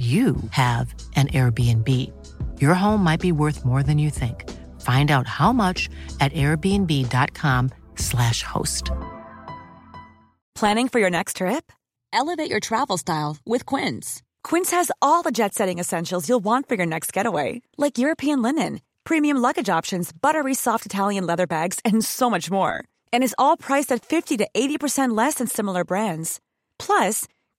you have an Airbnb. Your home might be worth more than you think. Find out how much at airbnb.com/slash host. Planning for your next trip? Elevate your travel style with Quince. Quince has all the jet setting essentials you'll want for your next getaway, like European linen, premium luggage options, buttery soft Italian leather bags, and so much more. And is all priced at 50 to 80% less than similar brands. Plus,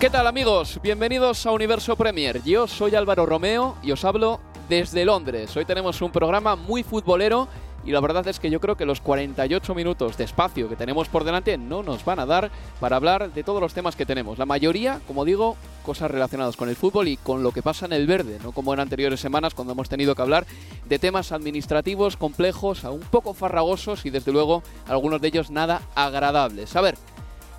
¿Qué tal amigos? Bienvenidos a Universo Premier. Yo soy Álvaro Romeo y os hablo desde Londres. Hoy tenemos un programa muy futbolero y la verdad es que yo creo que los 48 minutos de espacio que tenemos por delante no nos van a dar para hablar de todos los temas que tenemos. La mayoría, como digo, cosas relacionadas con el fútbol y con lo que pasa en el verde, no como en anteriores semanas cuando hemos tenido que hablar de temas administrativos complejos, un poco farragosos y desde luego algunos de ellos nada agradables. A ver,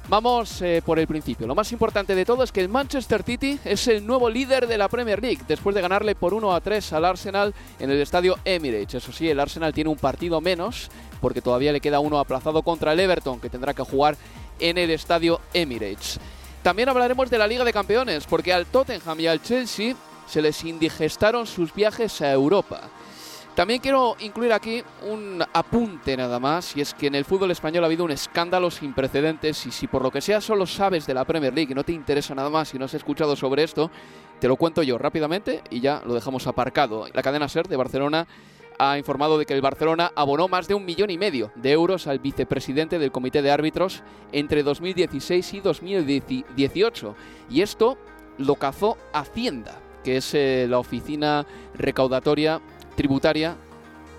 Vamos eh, por el principio. Lo más importante de todo es que el Manchester City es el nuevo líder de la Premier League después de ganarle por 1 a 3 al Arsenal en el estadio Emirates. Eso sí, el Arsenal tiene un partido menos porque todavía le queda uno aplazado contra el Everton que tendrá que jugar en el estadio Emirates. También hablaremos de la Liga de Campeones porque al Tottenham y al Chelsea se les indigestaron sus viajes a Europa. También quiero incluir aquí un apunte nada más, y es que en el fútbol español ha habido un escándalo sin precedentes y si por lo que sea solo sabes de la Premier League y no te interesa nada más y no has escuchado sobre esto, te lo cuento yo rápidamente y ya lo dejamos aparcado. La cadena SER de Barcelona ha informado de que el Barcelona abonó más de un millón y medio de euros al vicepresidente del comité de árbitros entre 2016 y 2018. Y esto lo cazó Hacienda, que es eh, la oficina recaudatoria tributaria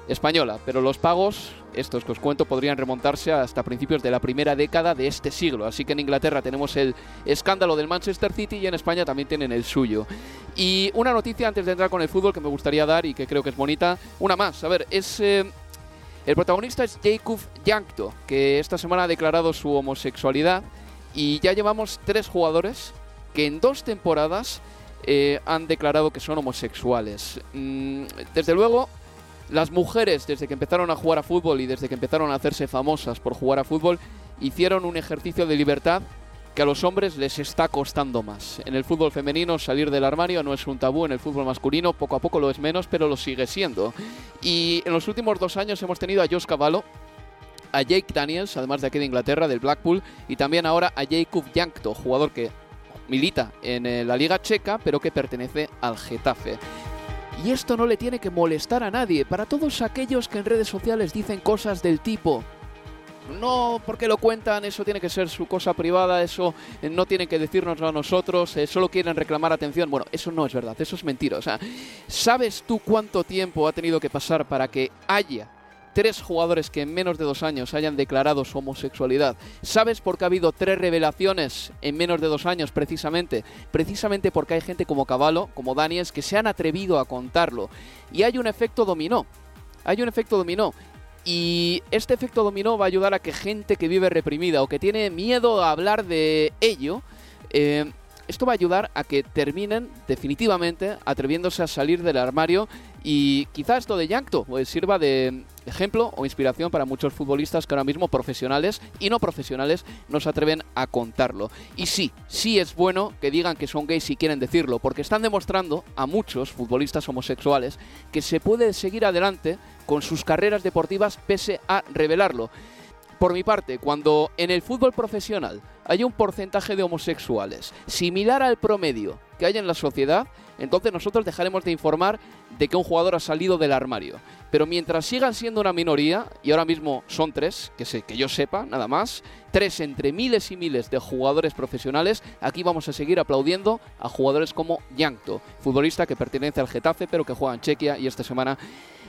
española, pero los pagos, estos que os cuento, podrían remontarse hasta principios de la primera década de este siglo. Así que en Inglaterra tenemos el escándalo del Manchester City y en España también tienen el suyo. Y una noticia antes de entrar con el fútbol que me gustaría dar y que creo que es bonita, una más. A ver, es... Eh, el protagonista es Jacob Yankto, que esta semana ha declarado su homosexualidad y ya llevamos tres jugadores que en dos temporadas eh, han declarado que son homosexuales. Mm, desde luego, las mujeres, desde que empezaron a jugar a fútbol y desde que empezaron a hacerse famosas por jugar a fútbol, hicieron un ejercicio de libertad que a los hombres les está costando más. En el fútbol femenino salir del armario no es un tabú, en el fútbol masculino poco a poco lo es menos, pero lo sigue siendo. Y en los últimos dos años hemos tenido a Josh Cavallo, a Jake Daniels, además de aquí de Inglaterra, del Blackpool, y también ahora a Jacob Yankto, jugador que milita en eh, la Liga Checa, pero que pertenece al Getafe. Y esto no le tiene que molestar a nadie. Para todos aquellos que en redes sociales dicen cosas del tipo, no porque lo cuentan, eso tiene que ser su cosa privada, eso eh, no tienen que decirnos a nosotros, eh, solo quieren reclamar atención. Bueno, eso no es verdad, eso es mentira. ¿sabes tú cuánto tiempo ha tenido que pasar para que haya tres jugadores que en menos de dos años hayan declarado su homosexualidad. ¿Sabes por qué ha habido tres revelaciones en menos de dos años precisamente? Precisamente porque hay gente como Caballo, como Daniels, que se han atrevido a contarlo. Y hay un efecto dominó. Hay un efecto dominó. Y este efecto dominó va a ayudar a que gente que vive reprimida o que tiene miedo a hablar de ello, eh, esto va a ayudar a que terminen definitivamente atreviéndose a salir del armario y quizá esto de Yankto pues, sirva de ejemplo o inspiración para muchos futbolistas que ahora mismo profesionales y no profesionales no se atreven a contarlo. Y sí, sí es bueno que digan que son gays si quieren decirlo, porque están demostrando a muchos futbolistas homosexuales que se puede seguir adelante con sus carreras deportivas pese a revelarlo. Por mi parte, cuando en el fútbol profesional hay un porcentaje de homosexuales similar al promedio que hay en la sociedad, entonces nosotros dejaremos de informar de que un jugador ha salido del armario. Pero mientras sigan siendo una minoría, y ahora mismo son tres, que, sé, que yo sepa, nada más, tres entre miles y miles de jugadores profesionales, aquí vamos a seguir aplaudiendo a jugadores como Yankto, futbolista que pertenece al Getafe pero que juega en Chequia y esta semana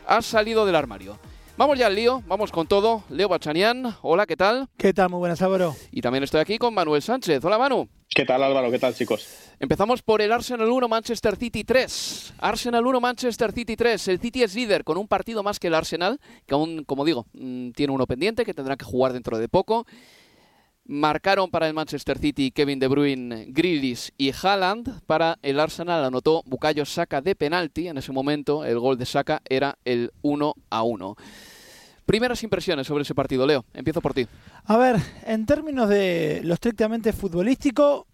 ha salido del armario. Vamos ya al lío, vamos con todo. Leo Bachanian, hola, ¿qué tal? ¿Qué tal? Muy buenas, Álvaro. Y también estoy aquí con Manuel Sánchez. Hola, Manu. ¿Qué tal Álvaro? ¿Qué tal chicos? Empezamos por el Arsenal 1, Manchester City 3. Arsenal 1, Manchester City 3. El City es líder con un partido más que el Arsenal, que aún, como digo, mm, tiene uno pendiente, que tendrá que jugar dentro de poco. Marcaron para el Manchester City Kevin De Bruyne, Grealish y Haaland. Para el Arsenal anotó Bukayo Saka de penalti. En ese momento el gol de Saka era el 1 a 1. Primeras impresiones sobre ese partido, Leo. Empiezo por ti. A ver, en términos de lo estrictamente futbolístico,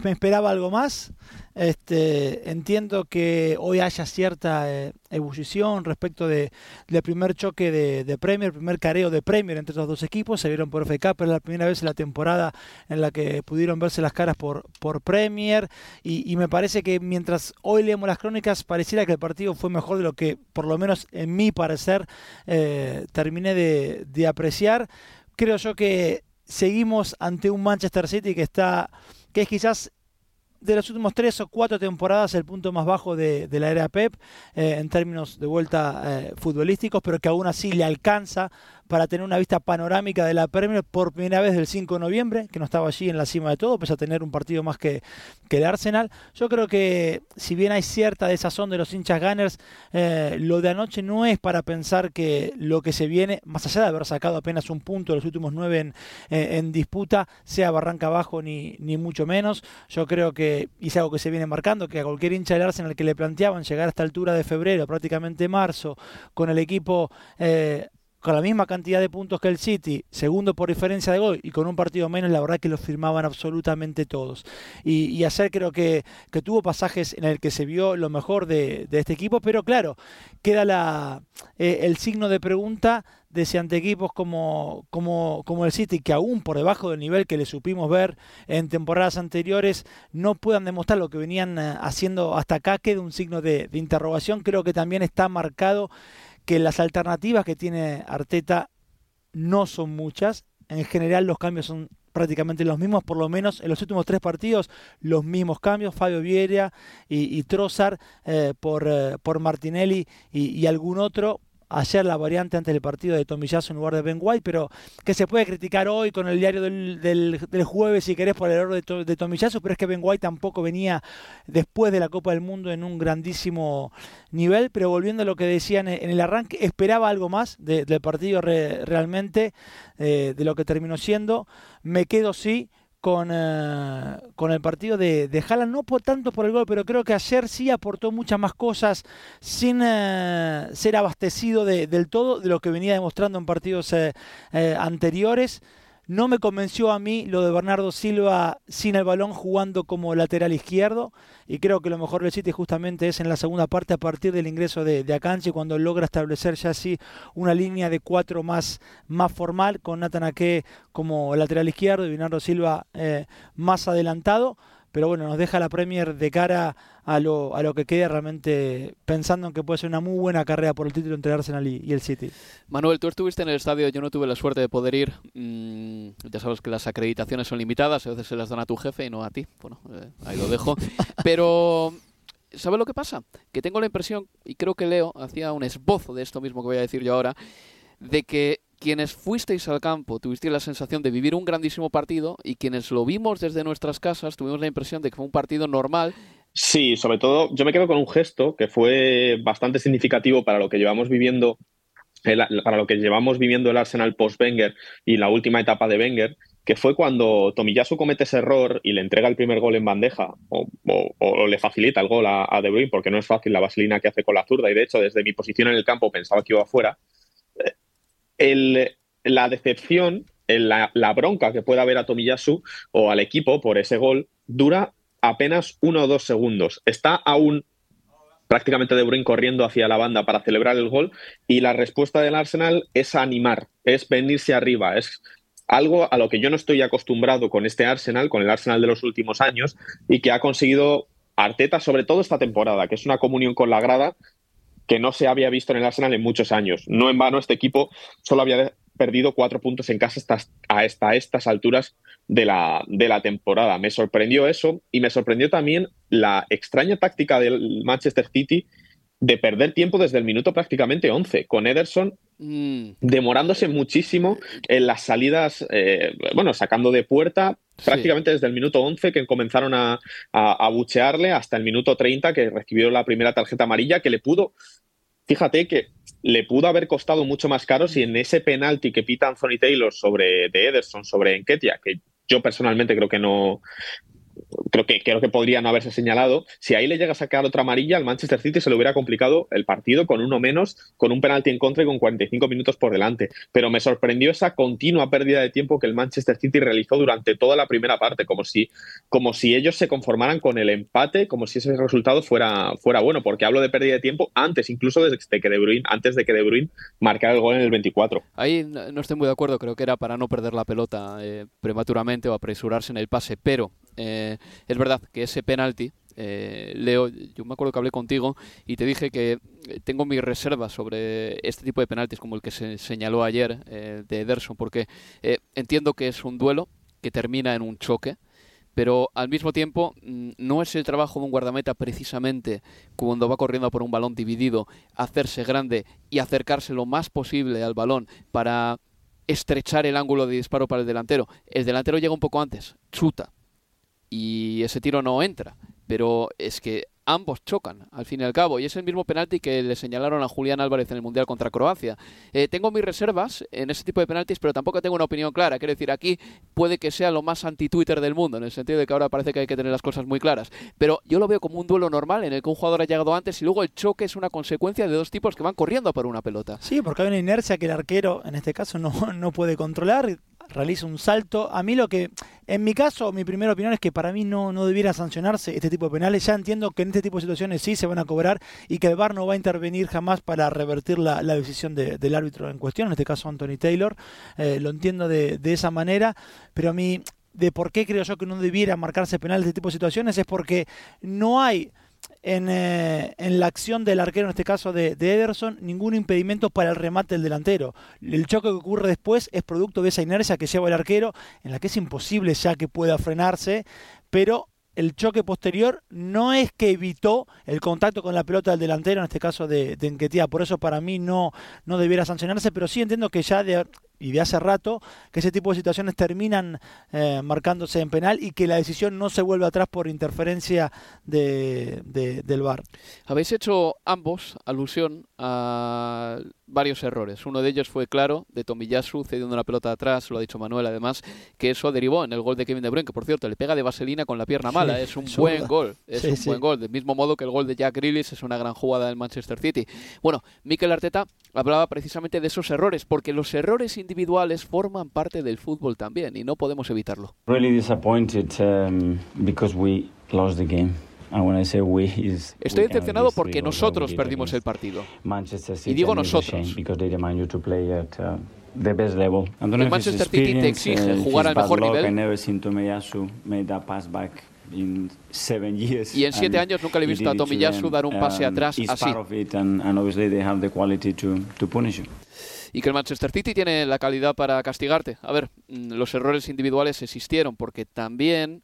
me esperaba algo más. Este, entiendo que hoy haya cierta eh, ebullición respecto de, del primer choque de, de, Premier, primer careo de Premier entre los dos equipos. Se vieron por FK, pero es la primera vez en la temporada en la que pudieron verse las caras por, Premier. Y, me parece que mientras hoy leemos las crónicas, pareciera que el partido fue mejor de lo que, por lo menos en mi parecer, eh, terminé de apreciar. Creo yo que seguimos ante un Manchester City que está que es quizás de las últimas tres o cuatro temporadas el punto más bajo de, la era Pep eh, en términos de vuelta eh, futbolísticos, pero que aún así le alcanza para tener una vista panorámica de la Premier por primera vez del 5 de noviembre, que no estaba allí en la cima de todo, pese a tener un partido más que, que el Arsenal. Yo creo que si bien hay cierta desazón de los hinchas Gunners, eh, lo de anoche no es para pensar que lo que se viene, más allá de haber sacado apenas un punto de los últimos nueve en, eh, en disputa, sea barranca abajo ni, ni mucho menos. Yo creo que, y es algo que se viene marcando, que a cualquier hincha del Arsenal que le planteaban llegar a esta altura de febrero, prácticamente marzo, con el equipo... Eh, con la misma cantidad de puntos que el City, segundo por diferencia de gol y con un partido menos, la verdad que lo firmaban absolutamente todos. Y, y ayer creo que, que, tuvo pasajes en el que se vio lo mejor de, este equipo, pero claro, queda la, eh, el signo de pregunta de si ante equipos como, como, como el City, que aún por debajo del nivel que le supimos ver en temporadas anteriores, no puedan demostrar lo que venían eh, haciendo hasta acá, queda un signo de interrogación. Creo que también está marcado que las alternativas que tiene Arteta no son muchas. En general los cambios son prácticamente los mismos, por lo menos en los últimos tres partidos, los mismos cambios, Fabio Vieira y, y eh, por, eh, por Martinelli y, algún otro, ayer la variante antes del partido de Tomillazo en lugar de Ben White, pero que se puede criticar hoy con el diario del, del, jueves, si querés, por el error de, to, Tomillazo, pero es que Ben White tampoco venía después de la Copa del Mundo en un grandísimo nivel, pero volviendo a lo que decían en el arranque, esperaba algo más de, del partido re, realmente, eh, de lo que terminó siendo. Me quedo sí con, eh, con el partido de, de no por tanto por el gol, pero creo que ayer sí aportó muchas más cosas sin eh, ser abastecido de, del todo de lo que venía demostrando en partidos eh anteriores. No me convenció a mí lo de Bernardo Silva sin el balón jugando como lateral izquierdo y creo que lo mejor del City justamente es en la segunda parte a partir del ingreso de, de cuando logra establecer ya así una línea de cuatro más, más formal con Nathan Ake como lateral izquierdo y Bernardo Silva eh, más adelantado pero bueno, nos deja la Premier de cara a lo, a lo que queda realmente pensando en que puede ser una muy buena carrera por el título entre Arsenal y, y el City. Manuel, tú estuviste en el estadio, yo no tuve la suerte de poder ir. Mm, ya sabes que las acreditaciones son limitadas, a veces se las dan a tu jefe y no a ti. Bueno, eh, ahí lo dejo. Pero... ¿Sabes lo que pasa? Que tengo la impresión, y creo que Leo hacía un esbozo de esto mismo que voy a decir yo ahora, de que quienes fuisteis al campo tuvisteis la sensación de vivir un grandísimo partido y quienes lo vimos desde nuestras casas tuvimos la impresión de que fue un partido normal. Sí, sobre todo yo me quedo con un gesto que fue bastante significativo para lo que llevamos viviendo el, para lo que llevamos viviendo el Arsenal post-Wenger y la última etapa de Wenger, que fue cuando Tomiyasu comete ese error y le entrega el primer gol en bandeja o, le facilita el gol a, a, De Bruyne, porque no es fácil la vaselina que hace con la zurda y de hecho desde mi posición en el campo pensaba que iba afuera la decepción, la, bronca que pueda haber a Tomiyasu o al equipo por ese gol dura apenas uno o dos segundos. Está aún prácticamente De Bruyne corriendo hacia la banda para celebrar el gol y la respuesta del Arsenal es animar, es venirse arriba, es algo a lo que yo no estoy acostumbrado con este Arsenal, con el Arsenal de los últimos años y que ha conseguido Arteta, sobre todo esta temporada, que es una comunión con la grada que no se había visto en el Arsenal en muchos años. No en vano, este equipo solo había perdido cuatro puntos en casa hasta, estas alturas de la, de la temporada. Me sorprendió eso y me sorprendió también la extraña táctica del Manchester City de perder tiempo desde el minuto prácticamente 11, con Ederson mm. demorándose muchísimo en las salidas, eh, bueno, sacando de puerta prácticamente desde el minuto 11 que comenzaron a, a, buchearle hasta el minuto 30 que recibió la primera tarjeta amarilla que le pudo, fíjate que le pudo haber costado mucho más caro si en ese penalti que pita Anthony Taylor sobre de Ederson, sobre Enketia, que yo personalmente creo que no, creo que, creo que podría no haberse señalado. Si ahí le llega a sacar otra amarilla, al Manchester City se le hubiera complicado el partido con uno menos, con un penalti en contra y con 45 minutos por delante. Pero me sorprendió esa continua pérdida de tiempo que el Manchester City realizó durante toda la primera parte, como si, como si ellos se conformaran con el empate, como si ese resultado fuera, fuera bueno, porque hablo de pérdida de tiempo antes, incluso desde que De Bruyne, antes de que De Bruyne marcara el gol en el 24. Ahí no estoy muy de acuerdo, creo que era para no perder la pelota eh, prematuramente o apresurarse en el pase, pero eh, es verdad que ese penalti, eh, Leo, yo me acuerdo que hablé contigo y te dije que eh, tengo mis reservas sobre este tipo de penaltis como el que se señaló ayer de Ederson, porque entiendo que es un duelo que termina en un choque, pero al mismo tiempo mm, no es el trabajo de un guardameta precisamente cuando va corriendo por un balón dividido hacerse grande y acercarse lo más posible al balón para estrechar el ángulo de disparo para el delantero. El delantero llega un poco antes, chuta, y ese tiro no entra. Pero es que ambos chocan, al fin y al cabo, y es el mismo penalti que le señalaron a Julián Álvarez en el Mundial contra Croacia. Eh, tengo mis reservas en ese tipo de penaltis, pero tampoco tengo una opinión clara. Quiero decir, aquí puede que sea lo más anti-Twitter del mundo, en el sentido de que ahora parece que hay que tener las cosas muy claras. Pero yo lo veo como un duelo normal en el que un jugador ha llegado antes y luego el choque es una consecuencia de dos tipos que van corriendo por una pelota. Sí, porque hay una inercia que el arquero, en este caso, no, no puede controlar realiza un salto. A mí lo que, en mi caso, mi primera opinión es que para mí no, no debiera sancionarse este tipo de penales. Ya entiendo que en este tipo de situaciones sí se van a cobrar y que el VAR no va a intervenir jamás para revertir la, decisión del árbitro en cuestión, en este caso Anthony Taylor. Eh, lo entiendo de, de esa manera, pero a mí de por qué creo yo que no debiera marcarse penal este tipo de situaciones es porque no hay eh, en, la acción del arquero, en este caso de, Ederson, ningún impedimento para el remate del delantero. El choque que ocurre después es producto de esa inercia que lleva el arquero, en la que es imposible ya que pueda frenarse, pero el choque posterior no es que evitó el contacto con la pelota del delantero, en este caso de, de. Por eso para mí no, no debiera sancionarse, pero sí entiendo que ya de, y de hace rato que ese tipo de situaciones terminan eh, marcándose en penal y que la decisión no se vuelve atrás por interferencia de, del VAR. Habéis hecho ambos alusión a varios errores. Uno de ellos fue claro, de Tomiyasu cediendo la pelota atrás, lo ha dicho Manuel además, que eso derivó en el gol de Kevin De Bruyne, que por cierto le pega de vaselina con la pierna mala, es un buen gol, es un buen gol, del mismo modo que el gol de Jack Grealish es una gran jugada del Manchester City. Bueno, Mikel Arteta hablaba precisamente de esos errores, porque los errores individuales forman parte del fútbol también y no podemos evitarlo. Really disappointed um, because we lost the game. Estoy decepcionado porque nosotros perdimos el partido. Y digo nosotros. Uh, el Manchester City te exige uh, jugar al mejor nivel. Y en siete años nunca le he visto a Tomiyasu dar un pase um, atrás así. Y que el Manchester City tiene la calidad para castigarte. A ver, mm, los errores individuales existieron porque también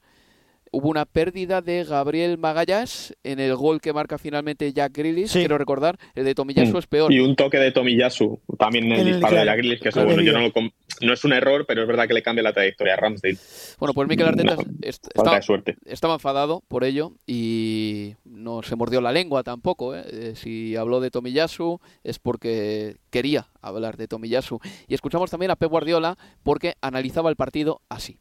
hubo una pérdida de Gabriel Magallas en el gol que marca finalmente Jack Grealish, quiero recordar, el de Tomiyasu mm. es peor. Y un toque de Tomiyasu, también en el, disparo de Jack Grealish, que bueno, yo no, no, es un error, pero es verdad que le cambia la trayectoria a Ramsdale. Bueno, pues Mikel Arteta estaba, estaba, enfadado por ello y no se mordió la lengua tampoco. ¿eh? Eh, si habló de Tomiyasu es porque quería hablar de Tomiyasu. Y escuchamos también a Pep Guardiola porque analizaba el partido así.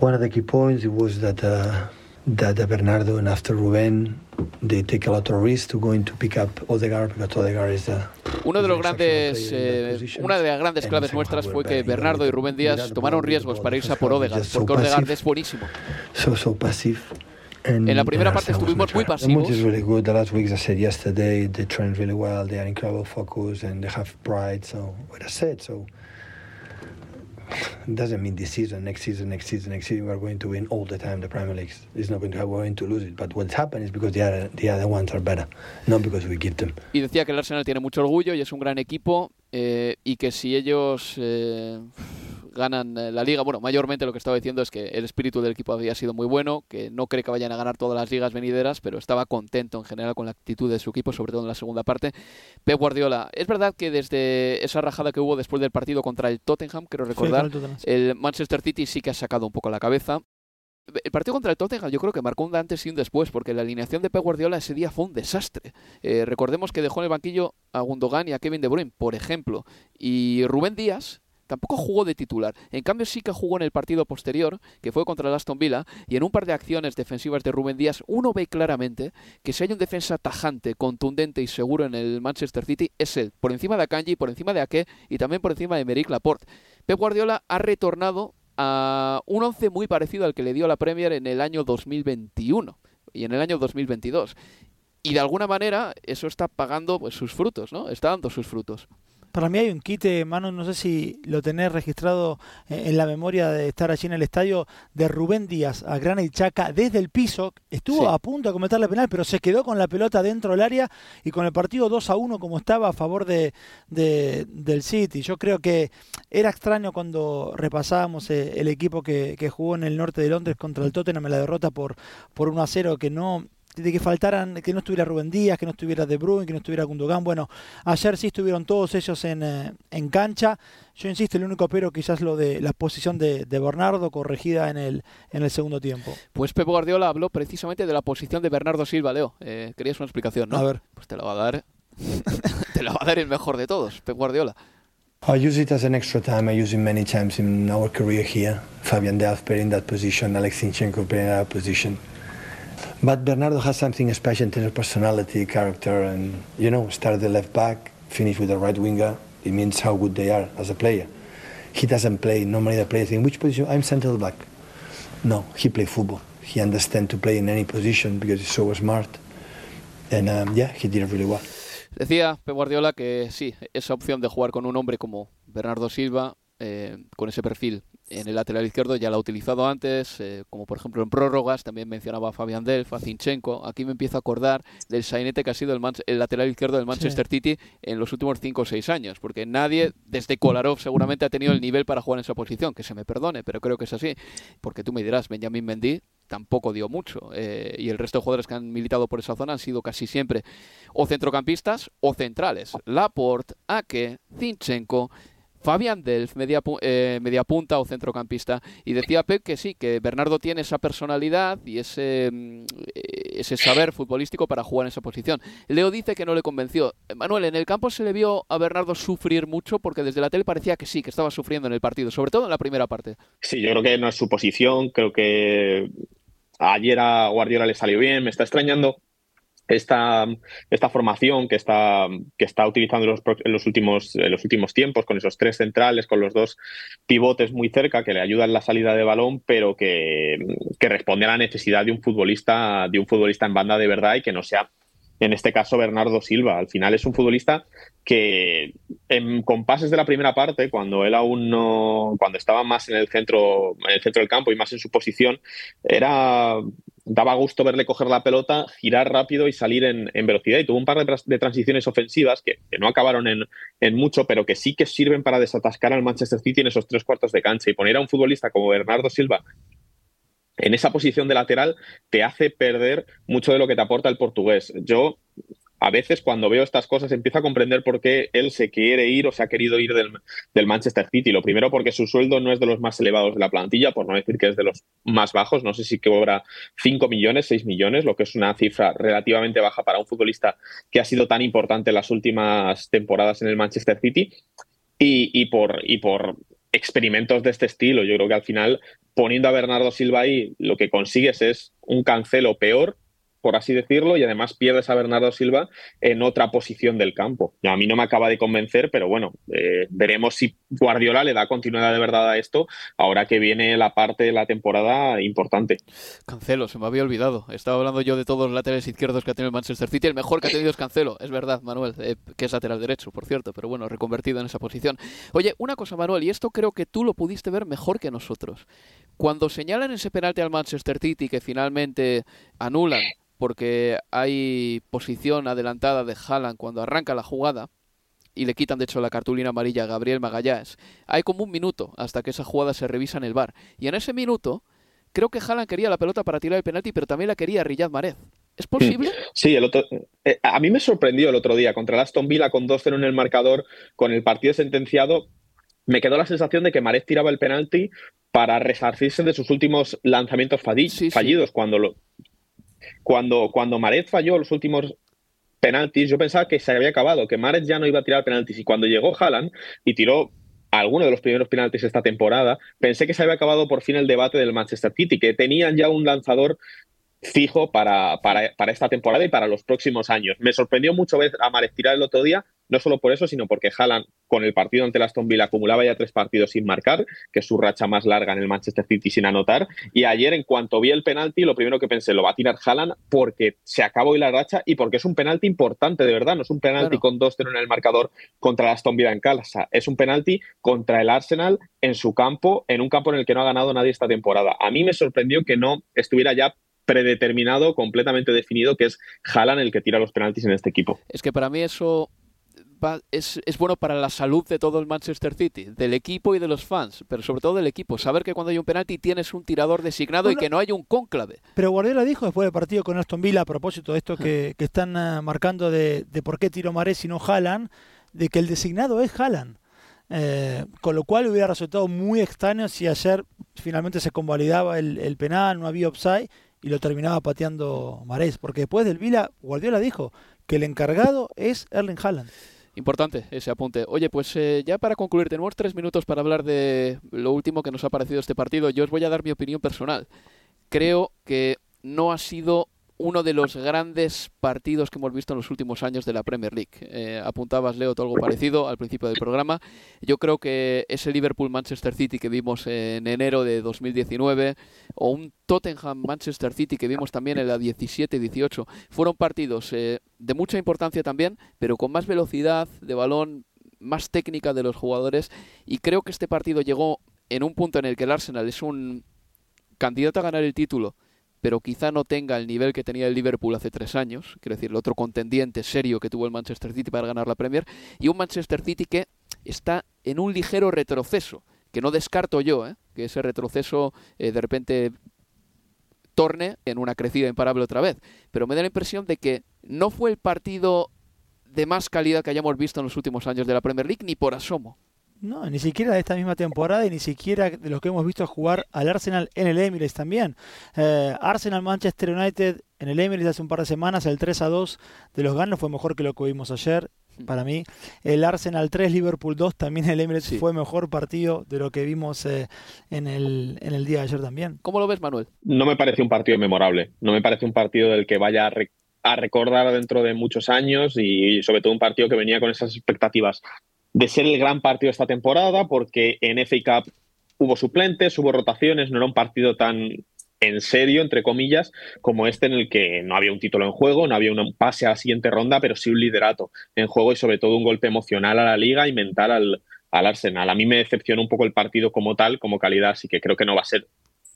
One of the key points was that uh, that Bernardo and after Rubén they take a lot of risk to going to pick up Odegaard because Odegaard is the uno de los grandes eh, una de las grandes claves nuestras fue que Bernardo y Rubén Díaz tomaron riesgos para irse a por Odegaard porque Odegaard es buenísimo. So so passive. And en la primera parte estuvimos muy pasivos. Is really good. The last weeks I said yesterday they train really well. They are incredible focus and they have pride. So what I said so doesn't mean this season, next season, next season, next season. We're going to win all the time the Premier League. It's not going to we're going to lose it. But what's happened is because the other, the other ones are better, not because we give them. Y decía que el Arsenal tiene mucho orgullo y es un gran equipo eh, y que si ellos eh, ganan eh, la liga. Bueno, mayormente lo que estaba diciendo es que el espíritu del equipo había sido muy bueno, que no cree que vayan a ganar todas las ligas venideras, pero estaba contento en general con la actitud de su equipo, sobre todo en la segunda parte. Pep Guardiola, es verdad que desde esa rajada que hubo después del partido contra el Tottenham, quiero recordar, el, Manchester City sí que ha sacado un poco la cabeza. El partido contra el Tottenham yo creo que marcó un antes y un después, porque la alineación de Pep Guardiola ese día fue un desastre. Eh, recordemos que dejó en el banquillo a Gundogan y a Kevin De Bruyne, por ejemplo, y Rubén Díaz Tampoco jugó de titular. En cambio sí que jugó en el partido posterior, que fue contra el Aston Villa, y en un par de acciones defensivas de Rubén Díaz, uno ve claramente que si hay un defensa tajante, contundente y seguro en el Manchester City, es él. Por encima de Akanji, por encima de Ake y también por encima de Meric Laporte. Pep Guardiola ha retornado a un once muy parecido al que le dio la Premier en el año 2021 y en el año 2022. Y de alguna manera eso está pagando pues, sus frutos, ¿no? Está dando sus frutos. Para mí hay un quite, mano, no sé si lo tenés registrado eh, en la memoria de estar allí en el estadio, de Rubén Díaz a Granit Chaca desde el piso. Estuvo a punto de cometer la penal, pero se quedó con la pelota dentro del área y con el partido 2 a 1 como estaba a favor de, del City. Yo creo que era extraño cuando repasábamos eh, el equipo que, que, jugó en el norte de Londres contra el Tottenham en la derrota por, por 1 a 0, que no de que faltaran, que no estuviera Rubén Díaz, que no estuviera De Bruyne, que no estuviera Gundogan. Bueno, ayer sí estuvieron todos ellos en, eh, en cancha. Yo insisto, el único pero quizás lo de la posición de, Bernardo corregida en el, en el segundo tiempo. Pues Pep Guardiola habló precisamente de la posición de Bernardo Silva, Leo. Eh, querías una explicación, ¿no? A ver. Pues te la va a dar, te la va a dar el mejor de todos, Pep Guardiola. I use it as an extra time. I use it many times in our career here. Fabian Delph playing that position, Alex Zinchenko playing that position. But Bernardo has something special in terms of personality, character, and you know, start the left back, finish with the right winger. It means how good they are as a player. He doesn't play normally. The players in which position? I'm central back. No, he play football. He understands to play in any position because he's so smart. And um, yeah, he did really well. Decía Pep Guardiola que sí, esa opción de jugar con un hombre como Bernardo Silva, eh, con ese perfil en el lateral izquierdo ya la ha utilizado antes, eh, como por ejemplo en prórrogas, también mencionaba a Fabián Delf, a Zinchenko. Aquí me empiezo a acordar del sainete que ha sido el, lateral izquierdo del Manchester City en los últimos 5 o 6 años, porque nadie, desde Kolarov, seguramente ha tenido el nivel para jugar en esa posición, que se me perdone, pero creo que es así, porque tú me dirás, Benjamin Mendy tampoco dio mucho, eh, y el resto de jugadores que han militado por esa zona han sido casi siempre o centrocampistas o centrales. Laporte, Ake, Zinchenko Fabián Delf, media, eh, media punta o centrocampista. Y decía Pep que sí, que Bernardo tiene esa personalidad y ese, mm, ese saber futbolístico para jugar en esa posición. Leo dice que no le convenció. Manuel, en el campo se le vio a Bernardo sufrir mucho porque desde la tele parecía que sí, que estaba sufriendo en el partido, sobre todo en la primera parte. Sí, yo creo que no es su posición, creo que ayer a Guardiola le salió bien, me está extrañando esta, esta formación que está, que está utilizando en los, últimos, en los últimos tiempos, con esos tres centrales, con los dos pivotes muy cerca, que le ayudan la salida de balón, pero que, que responde a la necesidad de un futbolista, de un futbolista en banda de verdad y que no sea en este caso Bernardo Silva. Al final es un futbolista que en compases de la primera parte, cuando él aún no, cuando estaba más en el centro, en el centro del campo y más en su posición, era daba gusto verle coger la pelota, girar rápido y salir en, velocidad. Y tuvo un par de, transiciones ofensivas que, no acabaron en, mucho, pero que sí que sirven para desatascar al Manchester City en esos tres cuartos de cancha. Y poner a un futbolista como Bernardo Silva en esa posición de lateral te hace perder mucho de lo que te aporta el portugués. Yo a veces cuando veo estas cosas empiezo a comprender por qué él se quiere ir o se ha querido ir del, Manchester City. Lo primero porque su sueldo no es de los más elevados de la plantilla, por no decir que es de los más bajos. No sé si cobra 5 millones, 6 millones, lo que es una cifra relativamente baja para un futbolista que ha sido tan importante las últimas temporadas en el Manchester City. Y, por, y por experimentos de este estilo, yo creo que al final poniendo a Bernardo Silva ahí lo que consigues es un cancelo peor por así decirlo, y además pierdes a Bernardo Silva en otra posición del campo. A mí no me acaba de convencer, pero bueno, eh, veremos si Guardiola le da continuidad de verdad a esto ahora que viene la parte de la temporada importante. Cancelo, se me había olvidado. Estaba hablando yo de todos los laterales izquierdos que ha tenido el Manchester City. El mejor que ha tenido es Cancelo, es verdad, Manuel, eh, que es lateral derecho, por cierto, pero bueno, reconvertido en esa posición. Oye, una cosa, Manuel, y esto creo que tú lo pudiste ver mejor que nosotros. Cuando señalan ese penalti al Manchester City que finalmente anulan porque hay posición adelantada de Haaland cuando arranca la jugada y le quitan de hecho la cartulina amarilla a Gabriel Magallanes. Hay como un minuto hasta que esa jugada se revisa en el bar. Y en ese minuto creo que Haaland quería la pelota para tirar el penalti, pero también la quería Riyad Mahrez. ¿Es posible? Sí, el otro, eh, a mí me sorprendió el otro día contra el Aston Villa con 2-0 en el marcador, con el partido sentenciado. Me quedó la sensación de que Mahrez tiraba el penalti para resarcirse de sus últimos lanzamientos fallidos. Cuando, lo, cuando, cuando Maret falló los últimos penaltis, yo pensaba que se había acabado, que Maret ya no iba a tirar penaltis. Y cuando llegó Haaland y tiró alguno de los primeros penaltis esta temporada, pensé que se había acabado por fin el debate del Manchester City, que tenían ya un lanzador fijo para, para, para, esta temporada y para los próximos años. Me sorprendió mucho ver a Maret tirar el otro día, no solo por eso, sino porque Haaland con el partido ante el Aston Villa acumulaba ya tres partidos sin marcar, que es su racha más larga en el Manchester City sin anotar. Y ayer, en cuanto vi el penalti, lo primero que pensé, lo va a tirar Haaland porque se acabó hoy la racha y porque es un penalti importante, de verdad. No es un penalti con 2-0 en el marcador contra el Aston Villa en casa. Es un penalti contra el Arsenal en su campo, en un campo en el que no ha ganado nadie esta temporada. A mí me sorprendió que no estuviera ya predeterminado, completamente definido, que es Haaland el que tira los penaltis en este equipo. Es que para mí eso es, es, bueno para la salud de todo el Manchester City, del equipo y de los fans, pero sobre todo del equipo. Saber que cuando hay un penalti tienes un tirador designado y que no hay un cónclave. Pero Guardiola dijo después del partido con Aston Villa, a propósito de esto que, que están uh, marcando de, de, por qué tiró Marés y no Haaland, de que el designado es Haaland. Eh, con lo cual hubiera resultado muy extraño si ayer finalmente se convalidaba el, el penal, no había offside y lo terminaba pateando Marés, porque después del Vila, Guardiola dijo que el encargado es Erling Haaland. Importante ese apunte. Oye, pues eh, ya para concluir, tenemos tres minutos para hablar de lo último que nos ha parecido este partido. Yo os voy a dar mi opinión personal. Creo que no ha sido uno de los grandes partidos que hemos visto en los últimos años de la Premier League. Eh, apuntabas, Leo, algo parecido al principio del programa. Yo creo que ese Liverpool-Manchester City que vimos en enero de 2019 o un Tottenham-Manchester City que vimos también en la 17-18 fueron partidos eh, de mucha importancia también, pero con más velocidad de balón, más técnica de los jugadores y creo que este partido llegó en un punto en el que el Arsenal es un candidato a ganar el título pero quizá no tenga el nivel que tenía el Liverpool hace tres años, quiero decir, el otro contendiente serio que tuvo el Manchester City para ganar la Premier, y un Manchester City que está en un ligero retroceso, que no descarto yo, ¿eh? que ese retroceso eh, de repente torne en una crecida imparable otra vez, pero me da la impresión de que no fue el partido de más calidad que hayamos visto en los últimos años de la Premier League, ni por asomo. No, ni siquiera de esta misma temporada y ni siquiera de los que hemos visto jugar al Arsenal en el Emirates también. Eh, Arsenal Manchester United en el Emirates hace un par de semanas, el 3 a 2 de los ganos fue mejor que lo que vimos ayer. Para mí, el Arsenal 3, Liverpool 2, también el Emirates sí. fue mejor partido de lo que vimos eh, en, el, en el día de ayer también. ¿Cómo lo ves, Manuel? No me parece un partido memorable. No me parece un partido del que vaya a, re a recordar dentro de muchos años y sobre todo un partido que venía con esas expectativas de ser el gran partido de esta temporada, porque en FA Cup hubo suplentes, hubo rotaciones, no era un partido tan en serio, entre comillas, como este en el que no había un título en juego, no había un pase a la siguiente ronda, pero sí un liderato en juego y sobre todo un golpe emocional a la liga y mental al, al Arsenal. A mí me decepcionó un poco el partido como tal, como calidad, así que creo que no va a ser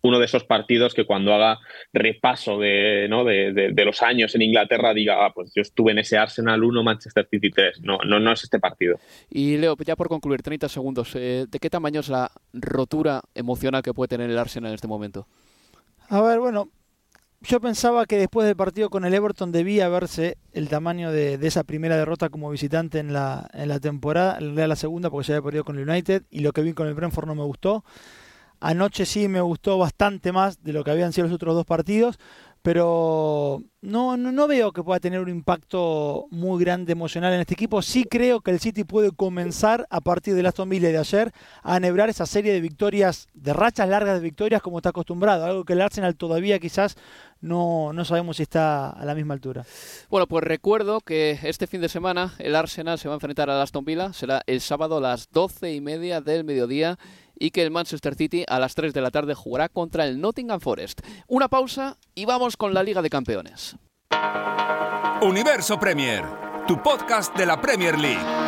uno de esos partidos que cuando haga repaso de, ¿no? de, de, de los años en Inglaterra diga, ah, pues yo estuve en ese Arsenal 1, Manchester City 3. No, no, no es este partido. Y Leo, ya por concluir, 30 segundos, eh, ¿de qué tamaño es la rotura emocional que puede tener el Arsenal en este momento? A ver, bueno, yo pensaba que después del partido con el Everton debía verse el tamaño de, de, esa primera derrota como visitante en la, en la temporada, en la segunda porque se había perdido con el United y lo que vi con el Brentford no me gustó. Anoche sí me gustó bastante más de lo que habían sido los otros dos partidos, pero no, no, no, veo que pueda tener un impacto muy grande emocional en este equipo. Sí creo que el City puede comenzar a partir de Aston Villa de ayer a enhebrar esa serie de victorias, de rachas largas de victorias como está acostumbrado, algo que el Arsenal todavía quizás no, no sabemos si está a la misma altura. Bueno, pues recuerdo que este fin de semana el Arsenal se va a enfrentar al Aston Villa, será el sábado a las doce y media del mediodía y que el Manchester City a las 3 de la tarde jugará contra el Nottingham Forest. Una pausa y vamos con la Liga de Campeones. Universo Premier, tu podcast de la Premier League.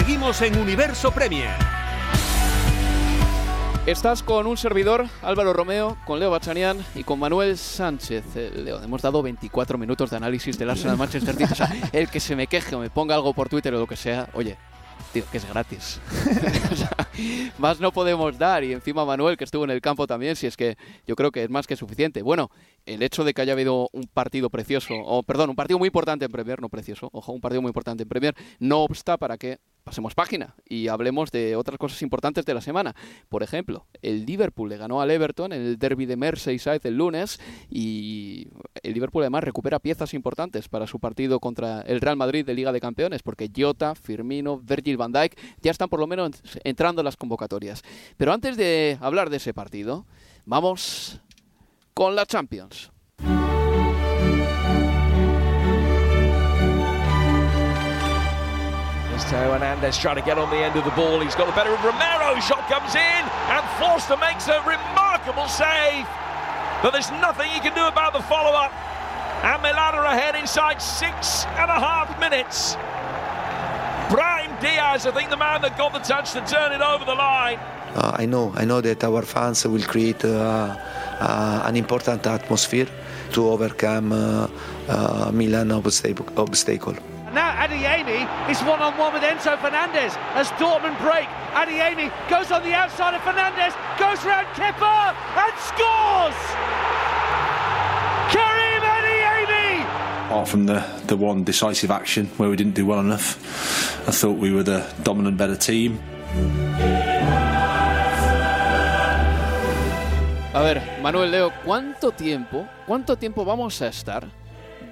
Seguimos en Universo Premier. Estás con un servidor, Álvaro Romeo, con Leo Bachanian y con Manuel Sánchez. Eh, Leo, hemos dado 24 minutos de análisis del Arsenal Manchester City. O sea, el que se me queje o me ponga algo por Twitter o lo que sea, oye, tío, que es gratis. O sea, más no podemos dar. Y encima Manuel, que estuvo en el campo también, si es que yo creo que es más que suficiente. Bueno, el hecho de que haya habido un partido precioso, o perdón, un partido muy importante en Premier, no precioso, ojo, un partido muy importante en Premier, no obsta para que pasemos página y hablemos de otras cosas importantes de la semana. Por ejemplo, el Liverpool le ganó al Everton en el derby de Merseyside el lunes y el Liverpool además recupera piezas importantes para su partido contra el Real Madrid de Liga de Campeones porque Jota, Firmino, Virgil van Dijk ya están por lo menos entrando en las convocatorias. Pero antes de hablar de ese partido, vamos con la Champions. Teo Hernandez trying to get on the end of the ball. He's got the better of Romero. Shot comes in, and Forster makes a remarkable save. But there's nothing he can do about the follow up. And Milan are ahead inside six and a half minutes. Brian Diaz, I think the man that got the touch to turn it over the line. Uh, I know, I know that our fans will create uh, uh, an important atmosphere to overcome uh, uh, Milan obstacle. Obstacle. Now Adiemi is one-on-one with Enzo Fernandez as Dortmund break. Adiemi goes on the outside of Fernandez, goes round Kipper and scores! Karim Adiemi! Apart from the, the one decisive action where we didn't do well enough, I thought we were the dominant, better team. A ver, Manuel Leo, ¿cuánto tiempo, cuánto tiempo vamos a estar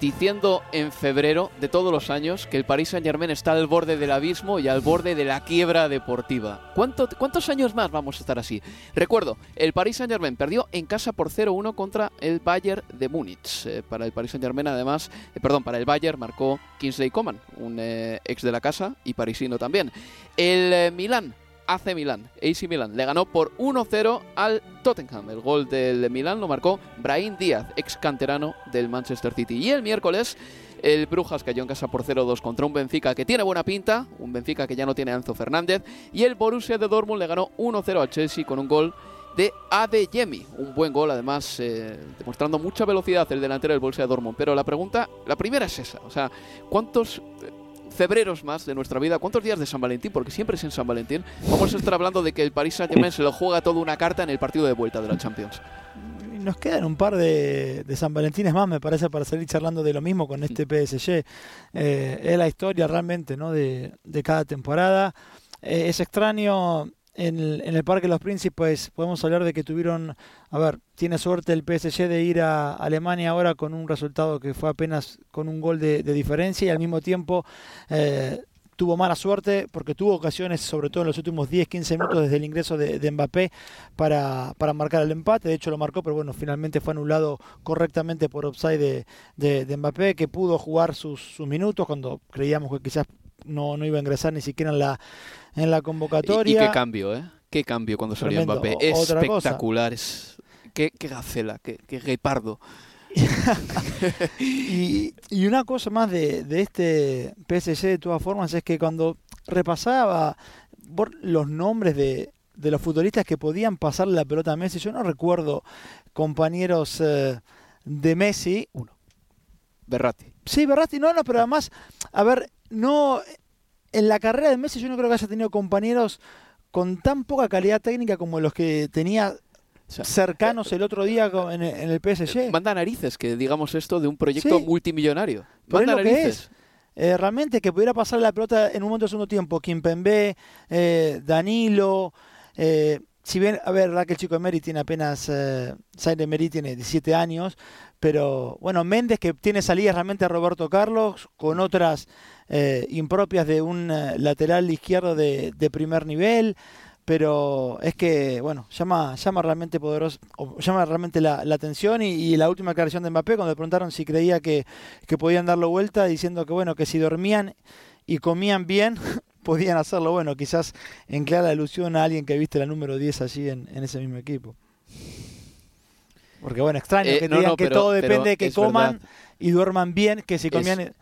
diciendo en febrero de todos los años que el Paris Saint Germain está al borde del abismo y al borde de la quiebra deportiva. ¿Cuánto, ¿Cuántos años más vamos a estar así? Recuerdo, el Paris Saint Germain perdió en casa por 0-1 contra el Bayern de Múnich. Eh, para el Paris Saint Germain, además, eh, perdón, para el Bayern marcó Kingsley Coman, un eh, ex de la casa y parisino también. El eh, Milán AC Milan, AC Milan, le ganó por 1-0 al Tottenham. El gol del Milan lo marcó Brahim Díaz, ex canterano del Manchester City. Y el miércoles El Brujas cayó en casa por 0-2 contra un Benfica que tiene buena pinta, un Benfica que ya no tiene a Enzo Fernández, y el Borussia de Dortmund le ganó 1-0 al Chelsea con un gol de Adeyemi. Un buen gol, además, eh, demostrando mucha velocidad el delantero del Borussia de Dortmund. Pero la pregunta, la primera es esa, o sea, ¿cuántos febreros más de nuestra vida, cuántos días de San Valentín, porque siempre es en San Valentín, vamos a estar hablando de que el Paris Saint-Germain se lo juega toda una carta en el partido de vuelta de la Champions. nos quedan un par de, de, San Valentines más, me parece, para salir charlando de lo mismo con este PSG. Eh, es la historia realmente ¿no? de, de cada temporada. Eh, es extraño en el, Parque de los Príncipes, podemos hablar de que tuvieron, a ver, tiene suerte el PSG de ir a Alemania ahora con un resultado que fue apenas con un gol de, diferencia y al mismo tiempo... Eh, tuvo mala suerte porque tuvo ocasiones, sobre todo en los últimos 10-15 minutos desde el ingreso de, Mbappé para, para, marcar el empate. De hecho lo marcó, pero bueno, finalmente fue anulado correctamente por offside de, de, de Mbappé, que pudo jugar sus, sus, minutos cuando creíamos que quizás no, no iba a ingresar ni siquiera en la, en la convocatoria. Y, y qué cambio, ¿eh? Qué cambio cuando salió Tremendo. Mbappé. Espectacular. Es, qué, qué gacela, qué, qué guepardo. y, y, una cosa más de, de, este PSG de todas formas es que cuando repasaba los nombres de, de, los futbolistas que podían pasarle la pelota a Messi, yo no recuerdo compañeros eh, de Messi. Uno. Berratti. Sí, Berratti, no, no, pero además, a ver, no. En la carrera de Messi yo no creo que haya tenido compañeros con tan poca calidad técnica como los que tenía cercanos el otro día en, el PSG. Manda narices que digamos esto de un proyecto sí. multimillonario. Manda Manda es narices. Eh, realmente que pudiera pasar la pelota en un momento de segundo tiempo, Kimpembe, eh, Danilo, eh, si bien, a ver, que el chico de Meri tiene apenas, eh, Zaire Meri tiene 17 años, pero bueno, Méndez que tiene salidas realmente a Roberto Carlos, con otras eh, impropias de un eh, lateral izquierdo de, primer nivel, pero es que, bueno, llama, llama realmente poderoso, llama realmente la, atención y, la última aclaración de Mbappé cuando le preguntaron si creía que, que podían darlo vuelta, diciendo que, bueno, que si dormían y comían bien, podían hacerlo. Bueno, quizás en clara alusión a alguien que viste la número 10 allí en, en ese mismo equipo. Porque bueno, extraño Eh, que no, digan no, que pero- todo depende de que coman verdad. y duerman bien, que si comían Es-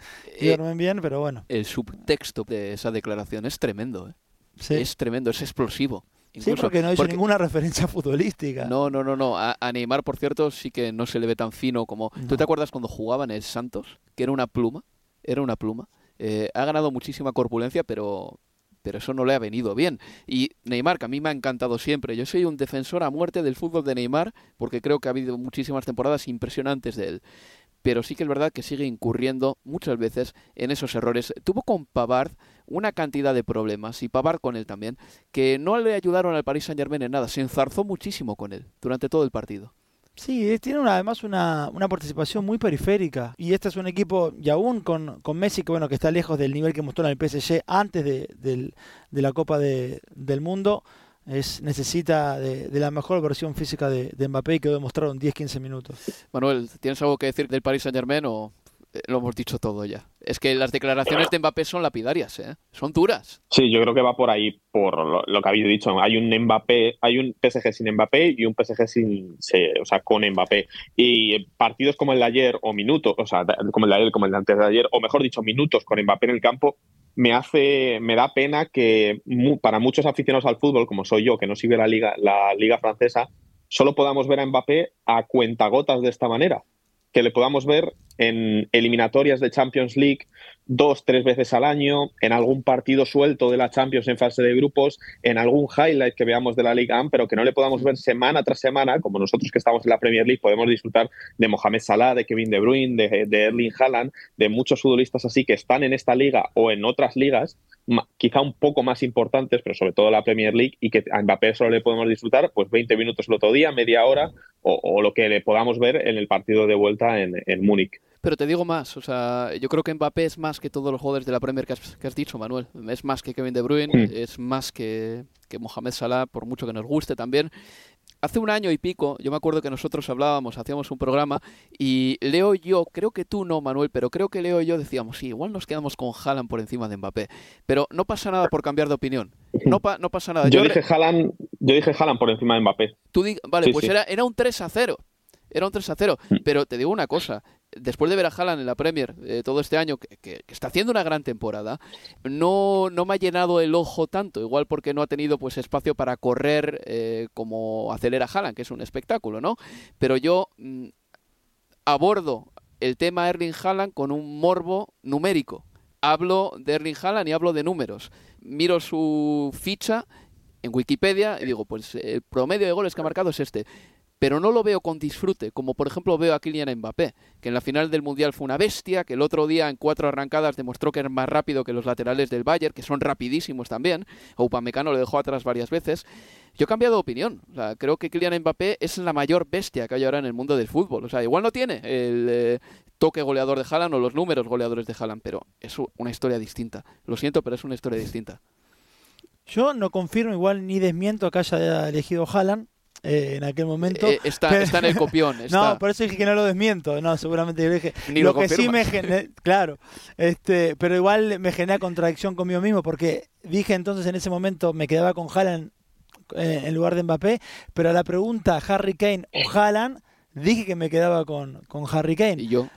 y eh, duermen bien, pero bueno. El subtexto de esa declaración es tremendo. ¿eh? Sí. Es tremendo, es explosivo. Sí, Incluso porque no hizo porque- ninguna referencia futbolística. No, no, no, no. A, a Neymar, por cierto, sí que no se le ve tan fino como. ¿Tú No. te acuerdas cuando jugaba en el Santos? Que era una pluma. Era una pluma. Eh, ha ganado muchísima corpulencia, pero, pero eso no le ha venido bien. Y Neymar, que a mí me ha encantado siempre. Yo soy un defensor a muerte del fútbol de Neymar, porque creo que ha habido muchísimas temporadas impresionantes de él. Pero sí que es verdad que sigue incurriendo muchas veces en esos errores. Tuvo con Pavard una cantidad de problemas, y Pavard con él también, que no le ayudaron al Paris Saint Germain en nada. Se enzarzó muchísimo con él durante todo el partido. Sí, tiene una- además una, una participación muy periférica. Y este es un equipo, y aún con, con Messi, que bueno, que está lejos del nivel que mostró en el PSG antes de, del- de la Copa de- del Mundo, es, necesita de, de la mejor versión física de, de Mbappé y quedó demostrado en 10-15 minutos. Manuel, ¿tienes algo que decir del Paris Saint Germain o eh, lo hemos dicho todo ya? Es que las declaraciones de Mbappé son lapidarias, ¿eh? Son duras. Sí, yo creo que va por ahí, por lo, que habéis dicho. Hay un Mbappé, hay un PSG sin Mbappé y un PSG sin, o sea, con Mbappé. Y partidos como el de ayer, o minutos, o sea, como el de ayer, como el de antes de ayer, o mejor dicho, minutos con Mbappé en el campo, me hace, me da pena que para muchos aficionados al fútbol, como soy yo, que no sigue la liga, la liga francesa, solo podamos ver a Mbappé a cuentagotas de esta manera. Que le podamos ver en eliminatorias de Champions League dos, tres veces al año, en algún partido suelto de la Champions en fase de grupos, en algún highlight que veamos de la Liga AM, pero que no le podamos ver semana tras semana, como nosotros que estamos en la Premier League podemos disfrutar de Mohamed Salah, de Kevin De Bruyne, de, de Erling Haaland, de muchos futbolistas así que están en esta liga o en otras ligas, quizá un poco más importantes, pero sobre todo la Premier League, y que a Mbappé solo le podemos disfrutar pues 20 minutos el otro día, media hora, o, o lo que le podamos ver en el partido de vuelta en, en Múnich. Pero te digo más, o sea, yo creo que Mbappé es más que todos los jugadores de la Premier que has, que has dicho, Manuel. Es más que Kevin De Bruyne, Mm. es más que, que Mohamed Salah, por mucho que nos guste también. Hace un año y pico, yo me acuerdo que nosotros hablábamos, hacíamos un programa, y Leo y yo, creo que tú no, Manuel, pero creo que Leo y yo decíamos, sí, igual nos quedamos con Haaland por encima de Mbappé. Pero no pasa nada por cambiar de opinión. No, pa- no pasa nada. Yo dije Haaland, yo dije Haaland por encima de Mbappé. Tú vale, Sí, pues sí. Era, era un 3 a 0. Era un 3 a 0. Pero te digo una cosa. Después de ver a Haaland en la Premier eh, todo este año, que, está haciendo una gran temporada, no, no me ha llenado el ojo tanto, igual porque no ha tenido pues espacio para correr eh, como acelera Haaland, que es un espectáculo, ¿no? Pero yo mm, abordo el tema Erling Haaland con un morbo numérico. Hablo de Erling Haaland y hablo de números. Miro su ficha en Wikipedia y digo, pues el promedio de goles que ha marcado es este pero no lo veo con disfrute, como por ejemplo veo a Kylian Mbappé, que en la final del Mundial fue una bestia, que el otro día en cuatro arrancadas demostró que es más rápido que los laterales del Bayern, que son rapidísimos también, Upamecano le dejó atrás varias veces. Yo he cambiado de opinión, o sea, creo que Kylian Mbappé es la mayor bestia que hay ahora en el mundo del fútbol, o sea, igual no tiene el eh, toque goleador de Haaland o los números goleadores de Haaland, pero es una historia distinta, lo siento, pero es una historia distinta. Yo no confirmo igual ni desmiento que haya elegido Haaland, eh, en aquel momento. Eh, está, está, en el copión. No, por eso dije que no lo desmiento. No, seguramente yo dije. lo, que sí me genera. Claro. Este, pero igual me genera contradicción conmigo mismo porque dije entonces en ese momento me quedaba con Haaland eh, en lugar de Mbappé. Pero a la pregunta Harry Kane o Haaland, dije que me quedaba con, con Harry Kane. Y yo.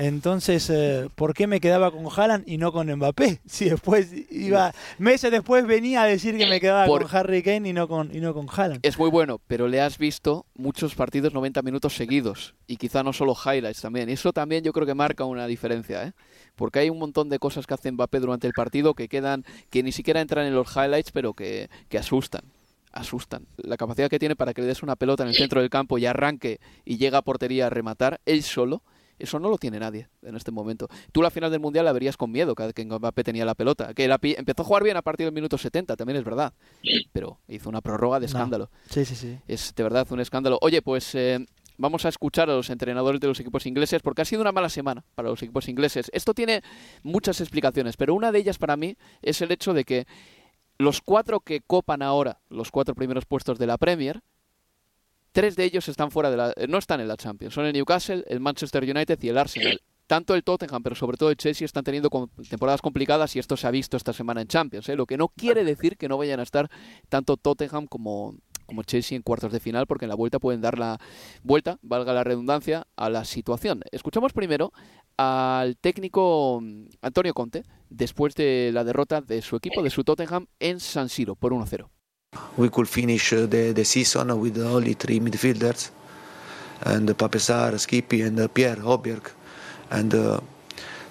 Entonces, eh, ¿por qué me quedaba con Haaland y no con Mbappé? Si después iba, meses después venía a decir que me quedaba con Harry Kane y no con, y no con Haaland. Es muy bueno, pero le has visto muchos partidos 90 minutos seguidos y quizá no solo highlights también. Eso también yo creo que marca una diferencia, ¿eh? Porque hay un montón de cosas que hace Mbappé durante el partido que quedan, que ni siquiera entran en los highlights, pero que, que asustan asustan. La capacidad que tiene para que le des una pelota en el centro del campo y arranque y llega a portería a rematar, él solo, eso no lo tiene nadie en este momento. Tú la final del Mundial la verías con miedo cada que Mbappé tenía la pelota. Que empezó a jugar bien a partir del minuto 70, también es verdad. Pero hizo una prórroga de escándalo. Sí, sí, sí. Es de verdad un escándalo. Oye, pues eh, vamos a escuchar a los entrenadores de los equipos ingleses porque ha sido una mala semana para los equipos ingleses. Esto tiene muchas explicaciones, pero una de ellas para mí es el hecho de que los cuatro que copan ahora los cuatro primeros puestos de la Premier Tres de ellos están fuera de la, eh, no están en la Champions. Son el Newcastle, el Manchester United y el Arsenal. Tanto el Tottenham, pero sobre todo el Chelsea están teniendo temporadas complicadas y esto se ha visto esta semana en Champions. ¿eh? Lo que no quiere decir que no vayan a estar tanto Tottenham como, como Chelsea en cuartos de final, porque en la vuelta pueden dar la vuelta, valga la redundancia, a la situación. Escuchamos primero al técnico mm, Antonio Conte, después de la derrota de su equipo, de su Tottenham, en San Siro, por 1-0. We could finish uh, the, the season with only three midfielders and Papesar, Skippy and uh, Pierre Hoberg. And uh,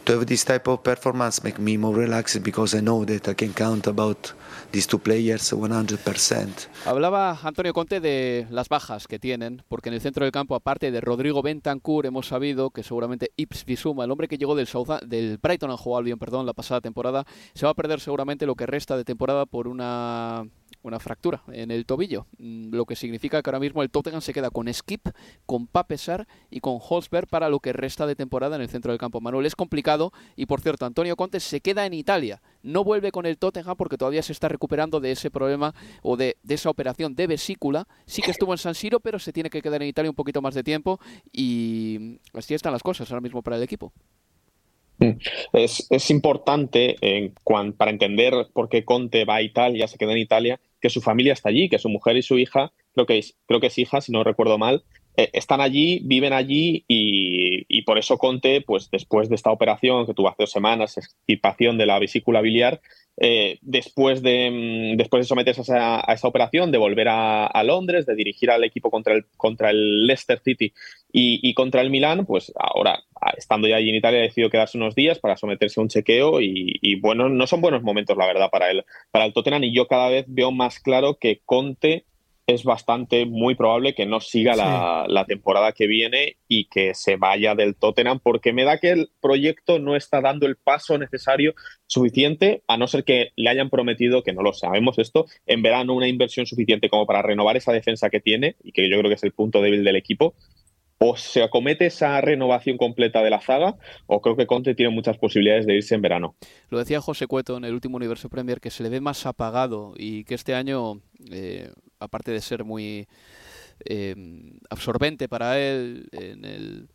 to have this type of performance make me more relaxed because I know that I can count about these two players 100%. Hablaba Antonio Conte de las bajas que tienen, porque en el centro del campo, aparte de Rodrigo Bentancur, hemos sabido que seguramente Ips Bisuma, el hombre que llegó del, South, del Brighton Hove Albion, perdón, la pasada temporada, se va a perder seguramente lo que resta de temporada por una una fractura en el tobillo, mm, lo que significa que ahora mismo el Tottenham se queda con Skip, con Papesar y con Holzberg para lo que resta de temporada en el centro del campo. Manuel es complicado y por cierto, Antonio Conte se queda en Italia, no vuelve con el Tottenham porque todavía se está recuperando de ese problema o de, esa operación de vesícula. Sí que estuvo en San Siro, pero se tiene que quedar en Italia un poquito más de tiempo y así están las cosas ahora mismo para el equipo. Mm. Es, importante para entender por qué Conte va a Italia, se queda en Italia, que su familia está allí, que su mujer y su hija, creo que es, creo que es hija, si no recuerdo mal, están allí, viven allí y, por eso Conte, pues después de esta operación que tuvo hace dos semanas, extirpación de la vesícula biliar, eh, después, de, mm, después de someterse a esa, operación, de volver a, Londres, de dirigir al equipo contra el, contra el Leicester City y, contra el Milan, pues ahora, estando ya allí en Italia, ha decidido quedarse unos días para someterse a un chequeo y, y, bueno, no son buenos momentos, la verdad, para él, para el Tottenham y yo cada vez veo más claro que Conte es bastante muy probable que no siga la, temporada que viene y que se vaya del Tottenham porque me da que el proyecto no está dando el paso necesario suficiente a no ser que le hayan prometido, que no lo sabemos esto, en verano una inversión suficiente como para renovar esa defensa que tiene y que yo creo que es el punto débil del equipo. O se acomete esa renovación completa de la zaga, o creo que Conte tiene muchas posibilidades de irse en verano. Lo decía José Cueto en el último Universo Premier, que se le ve más apagado y que este año eh, aparte de ser muy em, absorbente para él en el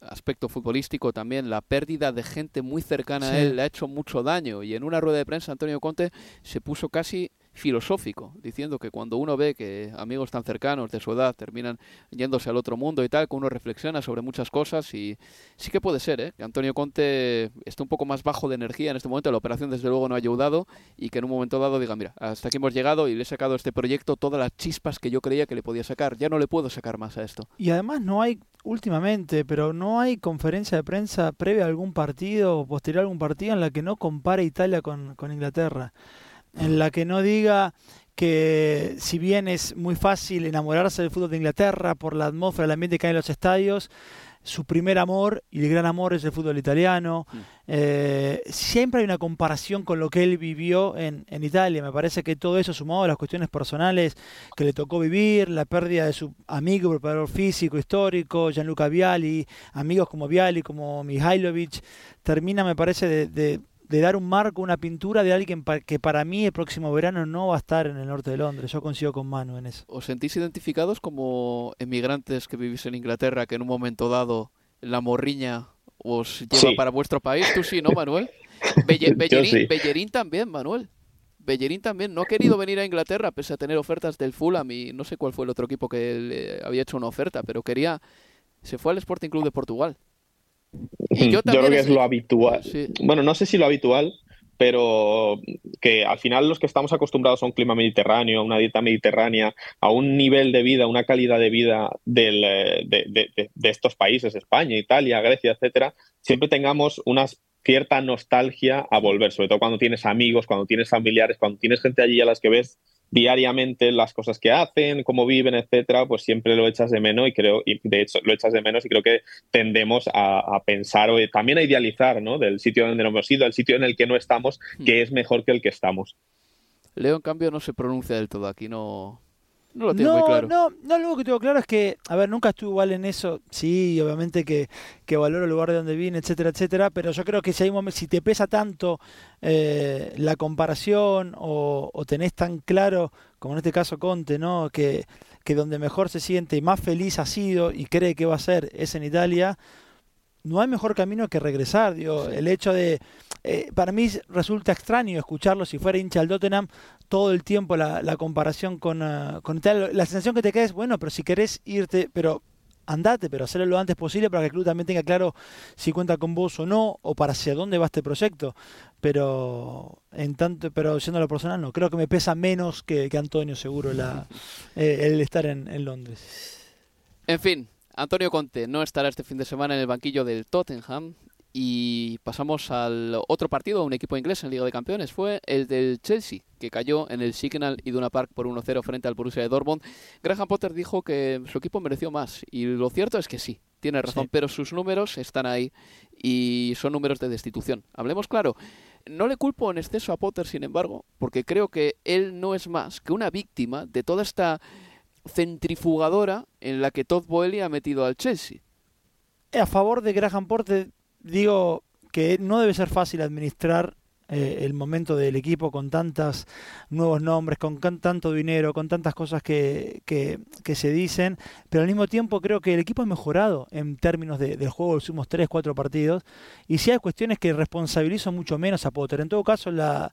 aspecto futbolístico también, la pérdida de gente muy cercana a él le ha hecho mucho daño. Y en una rueda de prensa Antonio Conte se puso casi filosófico, diciendo que cuando uno ve que amigos tan cercanos de su edad terminan yéndose al otro mundo y tal, que uno reflexiona sobre muchas cosas y sí que puede ser, ¿eh? que Antonio Conte esté un poco más bajo de energía en este momento, la operación desde luego no ha ayudado y que en un momento dado diga, mira, hasta aquí hemos llegado y le he sacado este proyecto todas las chispas que yo creía que le podía sacar, ya no le puedo sacar más a esto. Y además no hay, últimamente, pero no hay conferencia de prensa previa a algún partido o posterior a algún partido en la que no compare Italia con, con Inglaterra en la que no diga que si bien es muy fácil enamorarse del fútbol de Inglaterra por la atmósfera, el ambiente que hay en los estadios, su primer amor y el gran amor es el fútbol italiano. Mm. Eh, siempre hay una comparación con lo que él vivió en, en, Italia. Me parece que todo eso sumado a las cuestiones personales que le tocó vivir, la pérdida de su amigo, preparador físico, histórico, Gianluca Viali, amigos como Viali, como Mihailovic, termina, me parece, de de dar un marco, una pintura de alguien que para mí el próximo verano no va a estar en el norte de Londres. Yo coincido con Manu en eso. ¿Os sentís identificados como emigrantes que vivís en Inglaterra, que en un momento dado la morriña os lleva para vuestro país? Tú sí, ¿no, Manuel? Bellerín, también, Manuel. Bellerín también no ha querido venir a Inglaterra pese a tener ofertas del Fulham y no sé cuál fue el otro equipo que le había hecho una oferta, pero quería... Se fue al Sporting Club de Portugal. Yo, creo que es lo habitual. Bueno, no sé si lo habitual, pero que al final los que estamos acostumbrados a un clima mediterráneo, a una dieta mediterránea, a un nivel de vida, una calidad de vida del, eh, de, de, estos países, España, Italia, Grecia, etcétera, siempre tengamos una cierta nostalgia a volver, sobre todo cuando tienes amigos, cuando tienes familiares, cuando tienes gente allí a las que ves diariamente las cosas que hacen, cómo viven, etcétera, pues siempre lo echas de menos y creo, y de hecho lo echas de menos y creo que tendemos a, pensar o también a idealizar, ¿no? Del sitio donde no hemos ido, el sitio en el que no estamos, que es mejor que el que estamos. Leo, en cambio, no se pronuncia del todo aquí, no, no lo tengo muy claro. No, no, lo que tengo claro es que, a ver, nunca estuve igual en eso. Sí, obviamente que, que valoro el lugar de donde vine, etcétera, etcétera. Pero yo creo que si, hay un si te pesa tanto eh, la comparación o, o, tenés tan claro, como en este caso Conte, ¿no? Que, que donde mejor se siente y más feliz ha sido y cree que va a ser es en Italia, no hay mejor camino que regresar. Digo, El hecho de. Eh, para mí resulta extraño escucharlo si fuera hincha del Tottenham todo el tiempo la, comparación con, con La sensación que te queda es, bueno, pero si querés irte, pero andate, pero hacerlo lo antes posible para que el club también tenga claro si cuenta con vos o no, o para hacia dónde va este proyecto. Pero en tanto, pero siendo lo personal, no. Creo que me pesa menos que, que Antonio, seguro, la, eh, el estar en, en Londres. En fin, Antonio Conte no estará este fin de semana en el banquillo del Tottenham. Y pasamos al otro partido, un equipo inglés en Liga de Campeones. Fue el del Chelsea, que cayó en el Signal Iduna Park por 1-0 frente al Borussia de Dortmund. Graham Potter dijo que su equipo mereció más. Y lo cierto es que sí, tiene razón, pero sus números están ahí y son números de destitución. Hablemos claro. No le culpo en exceso a Potter, sin embargo, porque creo que él no es más que una víctima de toda esta centrifugadora en la que Todd Boehly ha metido al Chelsea. A favor de Graham Porte, digo que no debe ser fácil administrar eh, el momento del equipo con tantos nuevos nombres, con tanto dinero, con tantas cosas que, que, se dicen, pero al mismo tiempo creo que el equipo ha mejorado en términos de, juego los últimos 3, 4 partidos, y si hay cuestiones que responsabilizo mucho menos a Potter. En todo caso, la,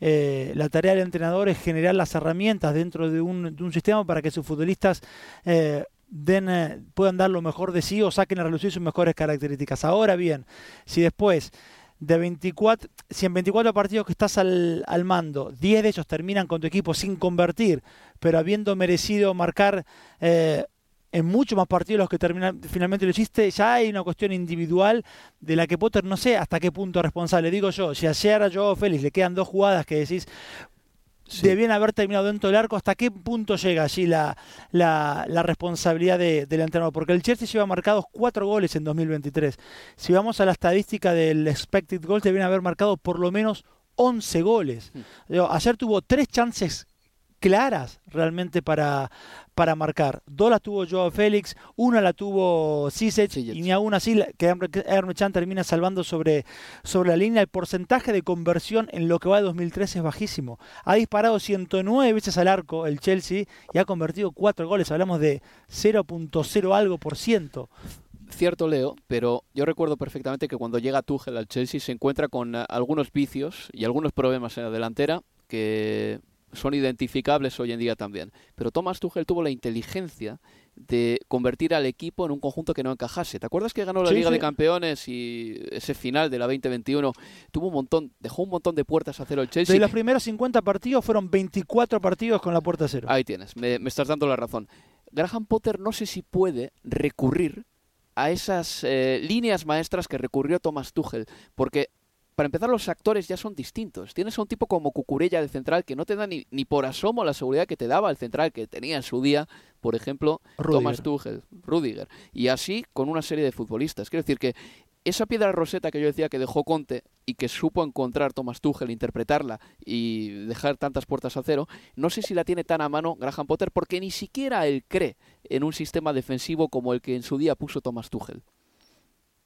eh, la tarea del entrenador es generar las herramientas dentro de un, de un sistema para que sus futbolistas eh, den, eh, puedan dar lo mejor de sí o saquen a relucir sus mejores características. Ahora bien, si después de 24, si en 24 partidos que estás al, al, mando, 10 de ellos terminan con tu equipo sin convertir, pero habiendo merecido marcar eh, en muchos más partidos los que terminan, finalmente lo hiciste, ya hay una cuestión individual de la que Potter no sé hasta qué punto es responsable. Digo yo, si ayer a Joao Félix le quedan dos jugadas que decís, debían haber terminado dentro del arco, ¿hasta qué punto llega allí la, la, responsabilidad de, del entrenador? Porque el Chelsea lleva marcados cuatro goles en 2023. Si vamos a la estadística del expected goals, debían haber marcado por lo menos 11 goles. Mm. Ayer tuvo tres chances claras realmente para, para marcar. Dos las tuvo Joao Félix, una la tuvo Cisic y ni aún así que Ernest Chan termina salvando sobre, sobre la línea. El porcentaje de conversión en lo que va de 2013 es bajísimo. Ha disparado 109 veces al arco el Chelsea y ha convertido cuatro goles. Hablamos de 0.0 algo por ciento cierto, Leo, pero yo recuerdo perfectamente que cuando llega Tuchel al Chelsea se encuentra con algunos vicios y algunos problemas en la delantera que son identificables hoy en día también. Pero Thomas Tuchel tuvo la inteligencia de convertir al equipo en un conjunto que no encajase. ¿Te acuerdas que ganó la Liga de Campeones y ese final de la 2021 tuvo un montón, dejó un montón de puertas a cero el Chelsea? De los primeros 50 partidos fueron 24 partidos con la puerta a cero. Ahí tienes, me, me estás dando la razón. Graham Potter no sé si puede recurrir a esas eh, líneas maestras que recurrió Thomas Tuchel, porque para empezar, los actores ya son distintos. Tienes a un tipo como Cucurella del central que no te da ni, ni, por asomo la seguridad que te daba el central que tenía en su día, por ejemplo, Thomas Tuchel, Rudiger. Y así con una serie de futbolistas. Quiero decir que esa piedra roseta que yo decía que dejó Conte y que supo encontrar Thomas Tuchel, interpretarla y dejar tantas puertas a cero, no sé si la tiene tan a mano Graham Potter porque ni siquiera él cree en un sistema defensivo como el que en su día puso Thomas Tuchel.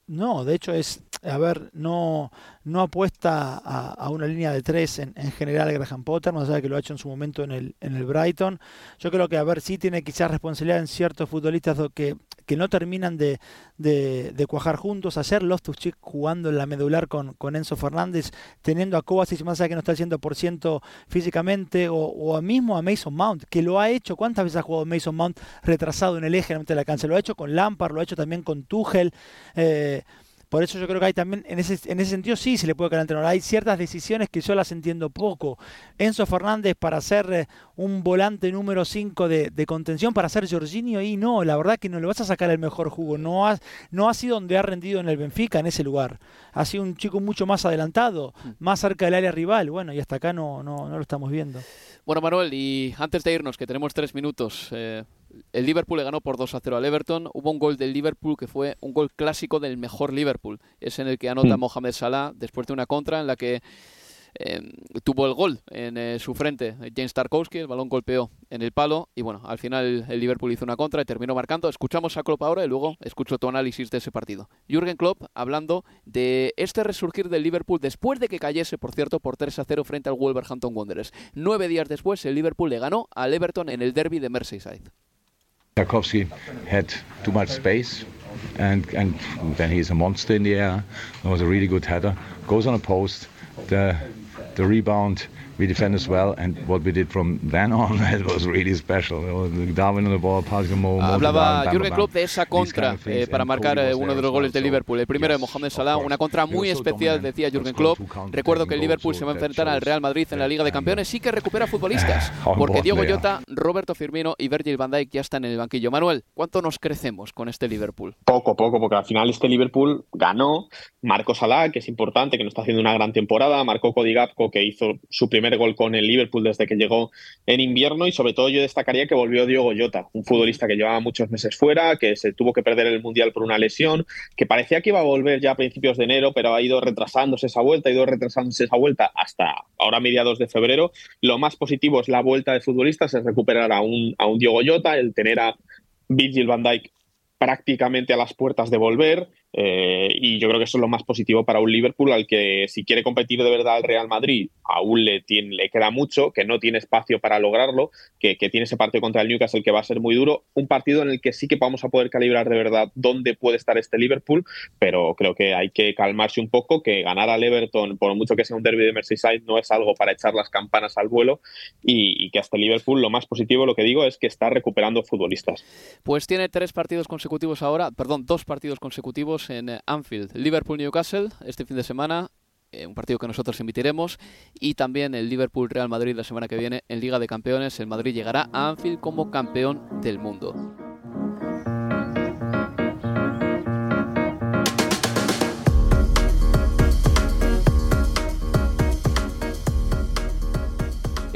No, de hecho es, a ver, no, no apuesta a, una línea de tres en, en, general Graham Potter, más allá de que lo ha hecho en su momento en el, en el Brighton. Yo creo que, a ver, sí tiene quizás responsabilidad en ciertos futbolistas que, que no terminan de, de, cuajar juntos. Ayer Loftus-Cheek jugando en la medular con, con Enzo Fernández, teniendo a Kovacic más allá que no está al 100% físicamente, o, o mismo a Mason Mount, que lo ha hecho. ¿Cuántas veces ha jugado Mason Mount retrasado en el eje de la cancha? Lo ha hecho con Lampard, lo ha hecho también con Tuchel. Eh, por eso yo creo que hay también, en ese, en ese sentido sí se le puede caer al entrenador. Hay ciertas decisiones que yo las entiendo poco. Enzo Fernández para ser eh, un volante número 5 de, de, contención, para ser Jorginho, y no, la verdad que no le vas a sacar el mejor jugo. No ha, no ha sido donde ha rendido en el Benfica, en ese lugar. Ha sido un chico mucho más adelantado, más cerca del área rival. Bueno, y hasta acá no, no, no lo estamos viendo. Bueno, Manuel, y antes de irnos, que tenemos tres minutos, eh, el Liverpool le ganó por 2 a 0 al Everton. Hubo un gol del Liverpool que fue un gol clásico del mejor Liverpool. Es en el que anota mm. Mohamed Salah después de una contra en la que eh, tuvo el gol en eh, su frente James Tarkowski, el balón golpeó en el palo y bueno, al final el Liverpool hizo una contra y terminó marcando. Escuchamos a Klopp ahora y luego escucho tu análisis de ese partido. Jürgen Klopp hablando de este resurgir del Liverpool después de que cayese, por cierto, por 3 a 0 frente al Wolverhampton Wanderers. Nueve días después el Liverpool le ganó al Everton en el derby de Merseyside. Tarkovsky had too much space, and and then he's a monster in the air. It was a really good header. Goes on a post. The the rebound we defended as well, and what we did from then on, it was really special. Darwin on the ball, passing more, more Hablaba Jurgen Klopp de esa contra eh, para marcar eh, uno de los goles de Liverpool. El primero de Mohamed Salah, una contra muy especial, decía Jurgen Klopp. Recuerdo que el Liverpool se va a enfrentar al Real Madrid en la Liga de Campeones, sí que recupera futbolistas, porque Diego Llota, Roberto Firmino y Virgil van Dijk ya están en el banquillo. Manuel, ¿cuánto nos crecemos con este Liverpool? Poco, poco, porque al final este Liverpool ganó, marcó Salah, que es importante, que no está haciendo una gran temporada, marcó Cody Gapco, que hizo su primer gol con el Liverpool desde que llegó en invierno y sobre todo yo destacaría que volvió Diogo Jota, un futbolista que llevaba muchos meses fuera, que se tuvo que perder el Mundial por una lesión, que parecía que iba a volver ya a principios de enero, pero ha ido retrasándose esa vuelta, ha ido retrasándose esa vuelta hasta ahora mediados de febrero. Lo más positivo es la vuelta de futbolistas, es recuperar a un, a un Diogo Jota, el tener a Virgil van Dijk prácticamente a las puertas de volver, eh, y yo creo que eso es lo más positivo para un Liverpool al que si quiere competir de verdad al Real Madrid, aún le, tiene, le queda mucho, que no tiene espacio para lograrlo, que, que, tiene ese partido contra el Newcastle que va a ser muy duro, un partido en el que sí que vamos a poder calibrar de verdad dónde puede estar este Liverpool, pero creo que hay que calmarse un poco, que ganar al Everton, por mucho que sea un derby de Merseyside, no es algo para echar las campanas al vuelo y, y que hasta Liverpool lo más positivo, lo que digo, es que está recuperando futbolistas. Pues tiene tres partidos consecutivos ahora, perdón, dos partidos consecutivos en Anfield. Liverpool-Newcastle este fin de semana, eh, un partido que nosotros emitiremos, y también el Liverpool-Real Madrid la semana que viene en Liga de Campeones. El Madrid llegará a Anfield como campeón del mundo.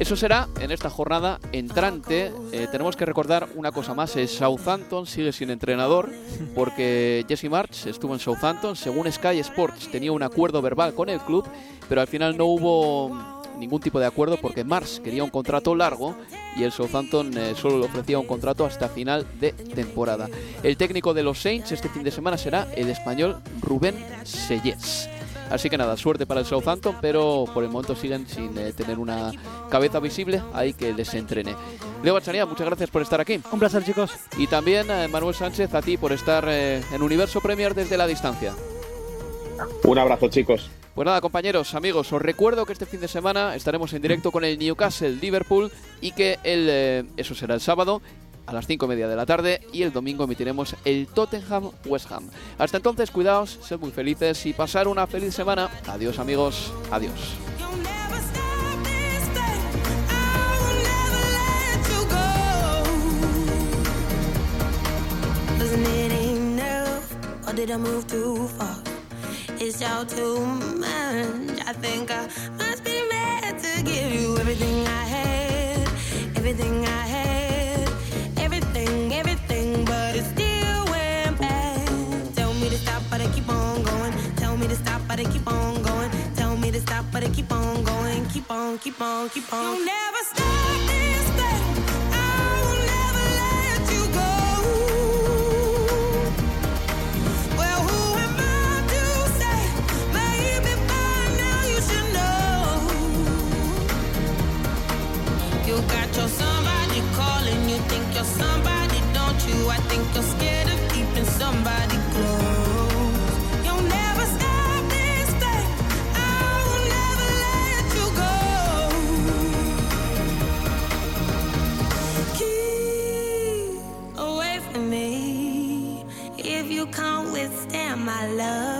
Eso será en esta jornada entrante. Eh, tenemos que recordar una cosa más. El Southampton sigue sin entrenador porque Jesse March estuvo en Southampton. Según Sky Sports tenía un acuerdo verbal con el club, pero al final no hubo ningún tipo de acuerdo porque March quería un contrato largo y el Southampton eh, solo le ofrecía un contrato hasta final de temporada. El técnico de los Saints este fin de semana será el español Rubén Sellés. Así que nada, suerte para el Southampton, pero por el momento siguen sin eh, tener una cabeza visible, hay que les entrene. Leo Bachanía, muchas gracias por estar aquí. Un placer, chicos. Y también eh, Manuel Sánchez, a ti por estar eh, en Universo Premier desde la distancia. Un abrazo, chicos. Pues nada, compañeros, amigos, os recuerdo que este fin de semana estaremos en directo con el Newcastle Liverpool y que el, eh, eso será el sábado a las 5 y media de la tarde y el domingo emitiremos el Tottenham West Ham. Hasta entonces, cuidaos, sed muy felices y pasar una feliz semana. Adiós, amigos. Adiós. I think I must be to give you everything I everything I but I keep on going. Tell me to stop, but I keep on going. Keep on, keep on, keep on. You'll never stop this thing. You got your somebody calling. You think you're somebody, don't you? I think you're scared my love.